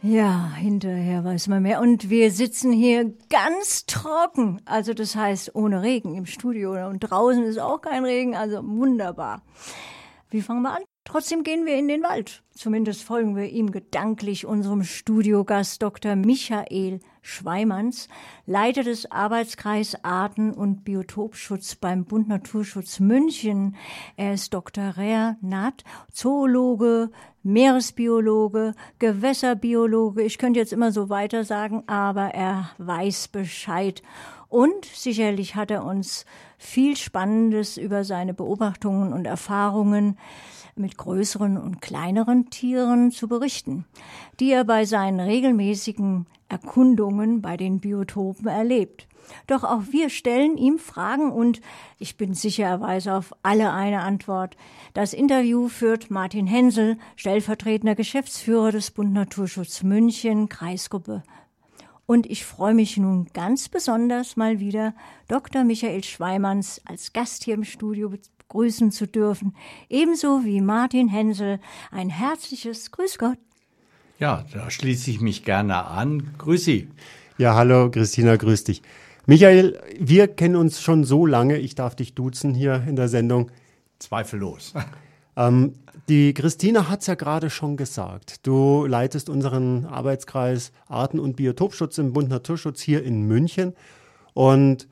Ja, hinterher weiß man mehr. Und wir sitzen hier ganz trocken. Also das heißt ohne Regen im Studio. Und draußen ist auch kein Regen. Also wunderbar. Wie fangen wir an? Trotzdem gehen wir in den Wald. Zumindest folgen wir ihm gedanklich unserem Studiogast Dr. Michael Schweimanns, Leiter des Arbeitskreis Arten- und Biotopschutz beim Bund Naturschutz München. Er ist Dr. Rea Natt, Zoologe, Meeresbiologe, Gewässerbiologe. Ich könnte jetzt immer so weiter sagen, aber er weiß Bescheid. Und sicherlich hat er uns viel Spannendes über seine Beobachtungen und Erfahrungen mit größeren und kleineren Tieren zu berichten, die er bei seinen regelmäßigen Erkundungen bei den Biotopen erlebt. Doch auch wir stellen ihm Fragen und ich bin sicher, er weiß auf alle eine Antwort. Das Interview führt Martin Hensel, stellvertretender Geschäftsführer des Bund Naturschutz München, Kreisgruppe. Und ich freue mich nun ganz besonders mal wieder Dr. Michael Schweimanns als Gast hier im Studio grüßen zu dürfen. Ebenso wie Martin Hensel. Ein herzliches Grüß Gott. Ja, da schließe ich mich gerne an. Grüß Sie. Ja, hallo Christina, grüß dich. Michael, wir kennen uns schon so lange, ich darf dich duzen hier in der Sendung. Zweifellos. Ähm, die Christina hat es ja gerade schon gesagt. Du leitest unseren Arbeitskreis Arten- und Biotopschutz im Bund Naturschutz hier in München. Und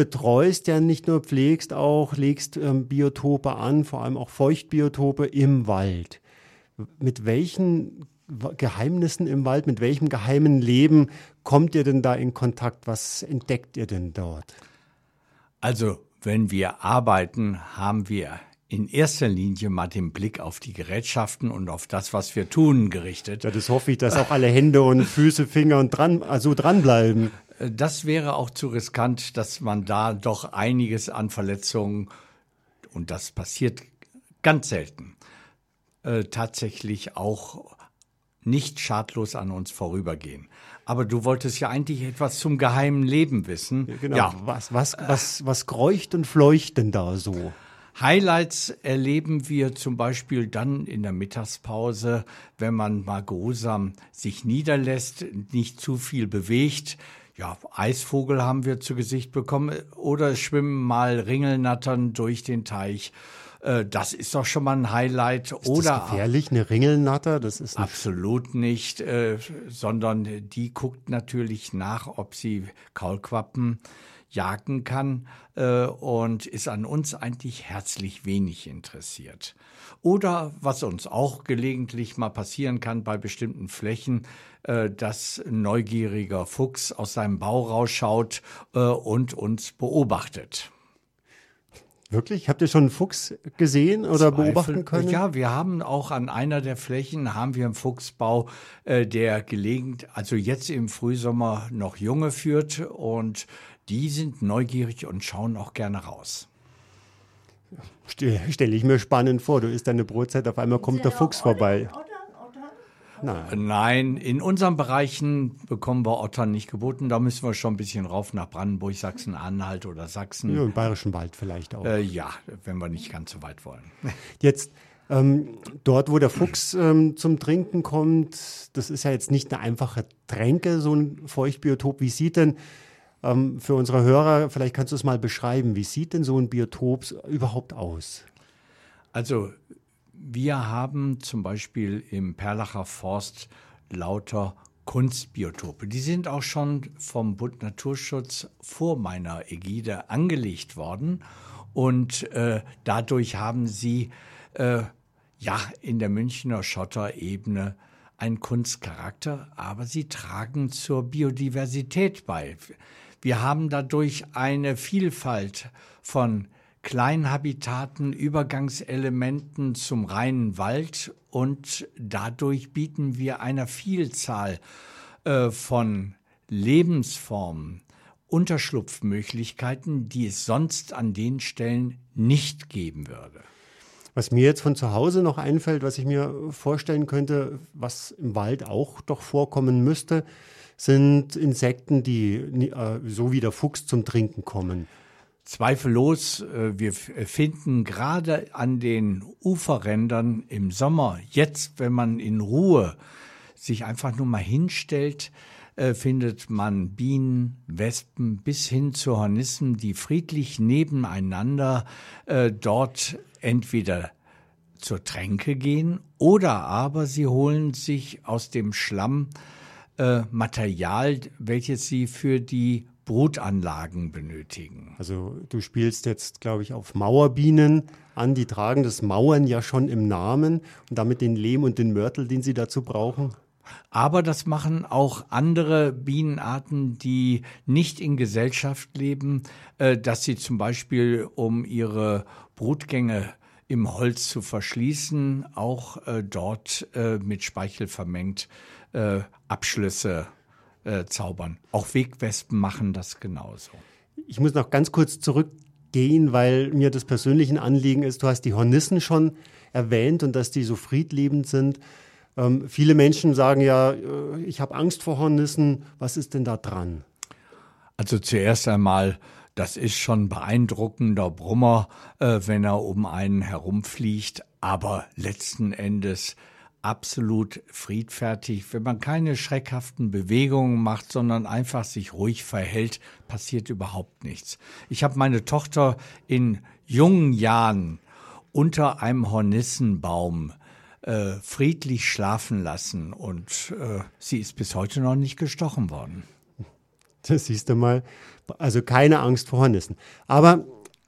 betreust ja nicht nur, pflegst auch, legst ähm, Biotope an, vor allem auch Feuchtbiotope im Wald. Mit welchen Geheimnissen im Wald, mit welchem geheimen Leben kommt ihr denn da in Kontakt? Was entdeckt ihr denn dort? Also, wenn wir arbeiten, haben wir in erster Linie mal den Blick auf die Gerätschaften und auf das, was wir tun, gerichtet. Ja, das hoffe ich, dass auch alle Hände und Füße, Finger und dran, also dranbleiben. Das wäre auch zu riskant, dass man da doch einiges an Verletzungen, und das passiert ganz selten, äh, tatsächlich auch nicht schadlos an uns vorübergehen. Aber du wolltest ja eigentlich etwas zum geheimen Leben wissen. Genau. Ja. Was, was, was, was kreucht und fleucht denn da so? Highlights erleben wir zum Beispiel dann in der Mittagspause, wenn man mal geruhsam sich niederlässt, nicht zu viel bewegt, ja, Eisvogel haben wir zu Gesicht bekommen oder schwimmen mal Ringelnattern durch den Teich. Äh, das ist doch schon mal ein Highlight. Ist oder das gefährlich, eine Ringelnatter? Das ist nicht absolut nicht, äh, sondern die guckt natürlich nach, ob sie Kaulquappen jagen kann äh, und ist an uns eigentlich herzlich wenig interessiert. Oder was uns auch gelegentlich mal passieren kann bei bestimmten Flächen, äh, dass ein neugieriger Fuchs aus seinem Bau rausschaut äh, und uns beobachtet. Wirklich? Habt ihr schon einen Fuchs gesehen oder Zweifel, beobachten können? Ja, wir haben auch an einer der Flächen haben wir einen Fuchsbau, äh, der gelegentlich, also jetzt im Frühsommer noch Junge führt und die sind neugierig und schauen auch gerne raus. Stelle ich mir spannend vor. Du isst deine Brotzeit, auf einmal kommt der Fuchs vorbei. Nein. Nein, in unseren Bereichen bekommen wir Ottern nicht geboten. Da müssen wir schon ein bisschen rauf nach Brandenburg, Sachsen-Anhalt oder Sachsen. Ja, im Bayerischen Wald vielleicht auch. Äh, ja, wenn wir nicht ganz so weit wollen. Jetzt ähm, dort, wo der Fuchs ähm, zum Trinken kommt, das ist ja jetzt nicht eine einfache Tränke, so ein Feuchtbiotop. Wie sieht denn ähm, für unsere Hörer, vielleicht kannst du es mal beschreiben, wie sieht denn so ein Biotop überhaupt aus? Also wir haben zum Beispiel im Perlacher Forst lauter Kunstbiotope. Die sind auch schon vom Bund Naturschutz vor meiner Ägide angelegt worden und äh, dadurch haben sie äh, ja in der Münchner Schotterebene einen Kunstcharakter, aber sie tragen zur Biodiversität bei. Wir haben dadurch eine Vielfalt von Kleinhabitaten, Übergangselementen zum reinen Wald und dadurch bieten wir einer Vielzahl äh, von Lebensformen Unterschlupfmöglichkeiten, die es sonst an den Stellen nicht geben würde. Was mir jetzt von zu Hause noch einfällt, was ich mir vorstellen könnte, was im Wald auch doch vorkommen müsste, sind Insekten, die äh, so wie der Fuchs zum Trinken kommen. Zweifellos, äh, wir finden gerade an den Uferrändern im Sommer, jetzt, wenn man in Ruhe sich einfach nur mal hinstellt, äh, findet man Bienen, Wespen bis hin zu Hornissen, die friedlich nebeneinander äh, dort entweder zur Tränke gehen oder aber sie holen sich aus dem Schlamm äh, Material, welches sie für die Brutanlagen benötigen. Also du spielst jetzt, glaube ich, auf Mauerbienen an. Die tragen das Mauern ja schon im Namen und damit den Lehm und den Mörtel, den sie dazu brauchen. Aber das machen auch andere Bienenarten, die nicht in Gesellschaft leben, äh, dass sie zum Beispiel, um ihre Brutgänge im Holz zu verschließen, auch äh, dort mit Speichel vermengt Abschlüsse zaubern. Auch Wegwespen machen das genauso. Ich muss noch ganz kurz zurückgehen, weil mir das persönliche Anliegen ist. Du hast die Hornissen schon erwähnt und dass die so friedliebend sind. Ähm, viele Menschen sagen ja, äh, ich habe Angst vor Hornissen. Was ist denn da dran? Also zuerst einmal, das ist schon beeindruckender Brummer, äh, wenn er um einen herumfliegt, aber letzten Endes absolut friedfertig. Wenn man keine schreckhaften Bewegungen macht, sondern einfach sich ruhig verhält, passiert überhaupt nichts. Ich habe meine Tochter in jungen Jahren unter einem Hornissenbaum äh, friedlich schlafen lassen und äh, sie ist bis heute noch nicht gestochen worden. Das siehst du mal. Also keine Angst vor Hornissen. Aber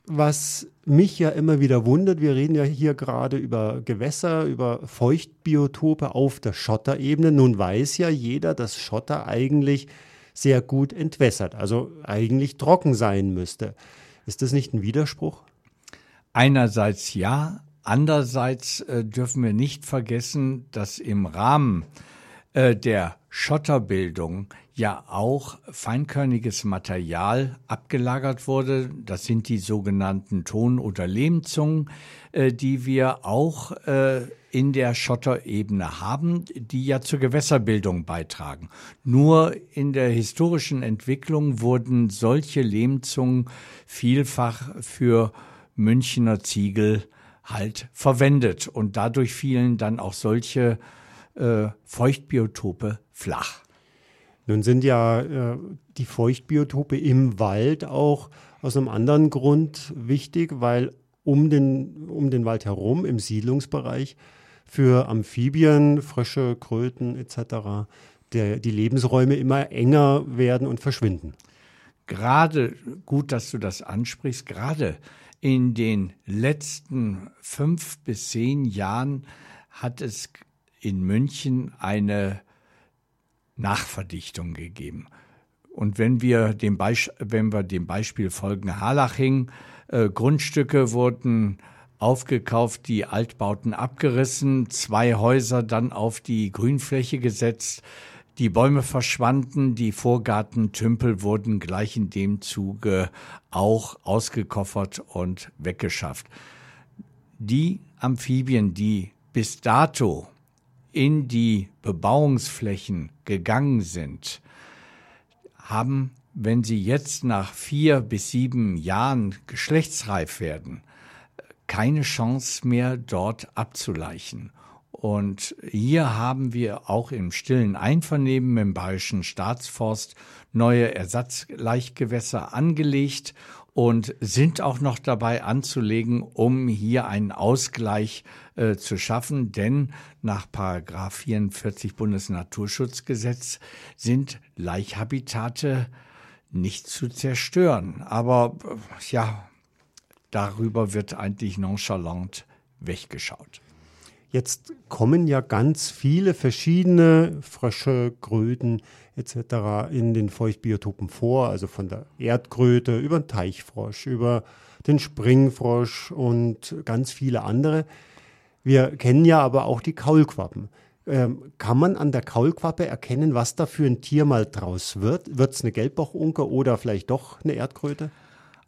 was mich ja immer wieder wundert, wir reden ja hier gerade über Gewässer, über Feuchtbiotope auf der Schotterebene. Nun weiß ja jeder, dass Schotter eigentlich sehr gut entwässert, also eigentlich trocken sein müsste. Ist das nicht ein Widerspruch? Einerseits ja, Andererseits äh, dürfen wir nicht vergessen, dass im Rahmen äh, der Schotterbildung ja auch feinkörniges Material abgelagert wurde. Das sind die sogenannten Ton- oder Lehmzungen, äh, die wir auch äh, in der Schotterebene haben, die ja zur Gewässerbildung beitragen. Nur in der historischen Entwicklung wurden solche Lehmzungen vielfach für Münchner Ziegel halt verwendet. Und dadurch fielen dann auch solche äh, Feuchtbiotope flach. Nun sind ja äh, die Feuchtbiotope im Wald auch aus einem anderen Grund wichtig, weil um den, um den Wald herum im Siedlungsbereich für Amphibien, Frösche, Kröten etc. Der, die Lebensräume immer enger werden und verschwinden. Gerade gut, dass du das ansprichst, gerade in den letzten fünf bis zehn Jahren hat es in München eine Nachverdichtung gegeben. Und wenn wir dem, Beisp wenn wir dem Beispiel folgen, Harlaching, äh, Grundstücke wurden aufgekauft, die Altbauten abgerissen, zwei Häuser dann auf die Grünfläche gesetzt, die Bäume verschwanden, die Vorgartentümpel wurden gleich in dem Zuge auch ausgekoffert und weggeschafft. Die Amphibien, die bis dato in die Bebauungsflächen gegangen sind, haben, wenn sie jetzt nach vier bis sieben Jahren geschlechtsreif werden, keine Chance mehr dort abzuleichen. Und hier haben wir auch im stillen Einvernehmen im Bayerischen Staatsforst neue Ersatzleichgewässer angelegt und sind auch noch dabei anzulegen, um hier einen Ausgleich äh, zu schaffen. Denn nach Paragraph 44 Bundesnaturschutzgesetz sind Laichhabitate nicht zu zerstören. Aber äh, ja, darüber wird eigentlich nonchalant weggeschaut. Jetzt kommen ja ganz viele verschiedene Frösche, Kröten etc. in den Feuchtbiotopen vor, also von der Erdkröte über den Teichfrosch, über den Springfrosch und ganz viele andere. Wir kennen ja aber auch die Kaulquappen. Ähm, kann man an der Kaulquappe erkennen, was da für ein Tier mal draus wird? Wird es eine Gelbbauchunke oder vielleicht doch eine Erdkröte?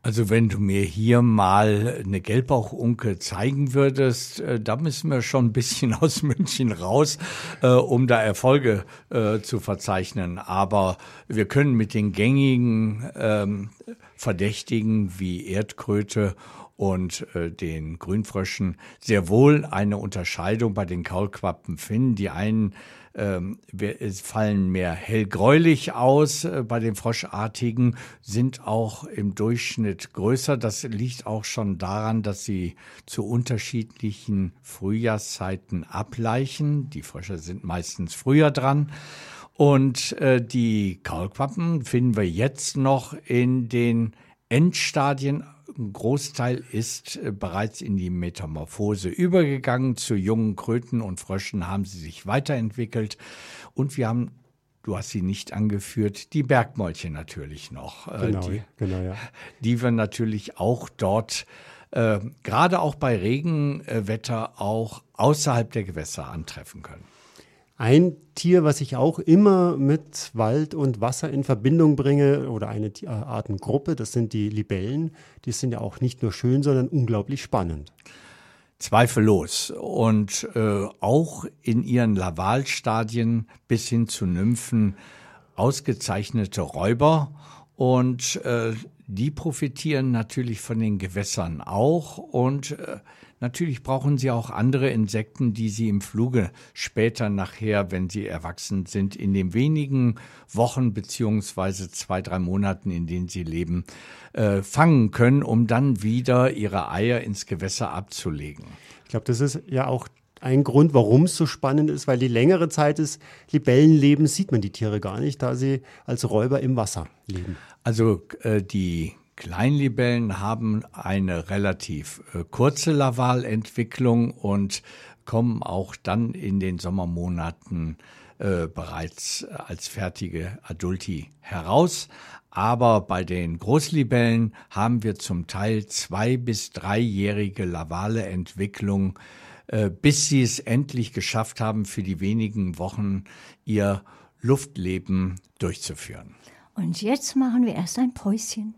Also wenn du mir hier mal eine Gelbbauchunke zeigen würdest, äh, da müssen wir schon ein bisschen aus München raus, äh, um da Erfolge äh, zu verzeichnen. Aber wir können mit den gängigen ähm, Verdächtigen wie Erdkröte und äh, den Grünfröschen sehr wohl eine Unterscheidung bei den Kaulquappen finden. Die einen ähm, fallen mehr hellgräulich aus. Äh, bei den Froschartigen sind auch im Durchschnitt größer. Das liegt auch schon daran, dass sie zu unterschiedlichen Frühjahrszeiten ableichen. Die Frösche sind meistens früher dran. Und äh, die Kaulquappen finden wir jetzt noch in den Endstadien ein Großteil ist äh, bereits in die Metamorphose übergegangen. Zu jungen Kröten und Fröschen haben sie sich weiterentwickelt. Und wir haben, du hast sie nicht angeführt, die Bergmäulchen natürlich noch. Äh, genau, die, genau, ja. Die wir natürlich auch dort, äh, gerade auch bei Regenwetter, auch außerhalb der Gewässer antreffen können. Ein Tier, was ich auch immer mit Wald und Wasser in Verbindung bringe, oder eine äh, Artengruppe, das sind die Libellen. Die sind ja auch nicht nur schön, sondern unglaublich spannend. Zweifellos. Und äh, auch in ihren Lavalstadien bis hin zu Nymphen ausgezeichnete Räuber. Und äh, die profitieren natürlich von den Gewässern auch. Und äh, Natürlich brauchen sie auch andere Insekten, die sie im Fluge später nachher, wenn sie erwachsen sind, in den wenigen Wochen beziehungsweise zwei, drei Monaten, in denen sie leben, äh, fangen können, um dann wieder ihre Eier ins Gewässer abzulegen. Ich glaube, das ist ja auch ein Grund, warum es so spannend ist, weil die längere Zeit des Libellenlebens sieht man die Tiere gar nicht, da sie als Räuber im Wasser leben. Also äh, die Kleinlibellen haben eine relativ äh, kurze Lavalentwicklung und kommen auch dann in den Sommermonaten äh, bereits als fertige Adulti heraus. Aber bei den Großlibellen haben wir zum Teil zwei bis dreijährige Lavale-Entwicklung, äh, bis sie es endlich geschafft haben, für die wenigen Wochen ihr Luftleben durchzuführen. Und jetzt machen wir erst ein Päuschen.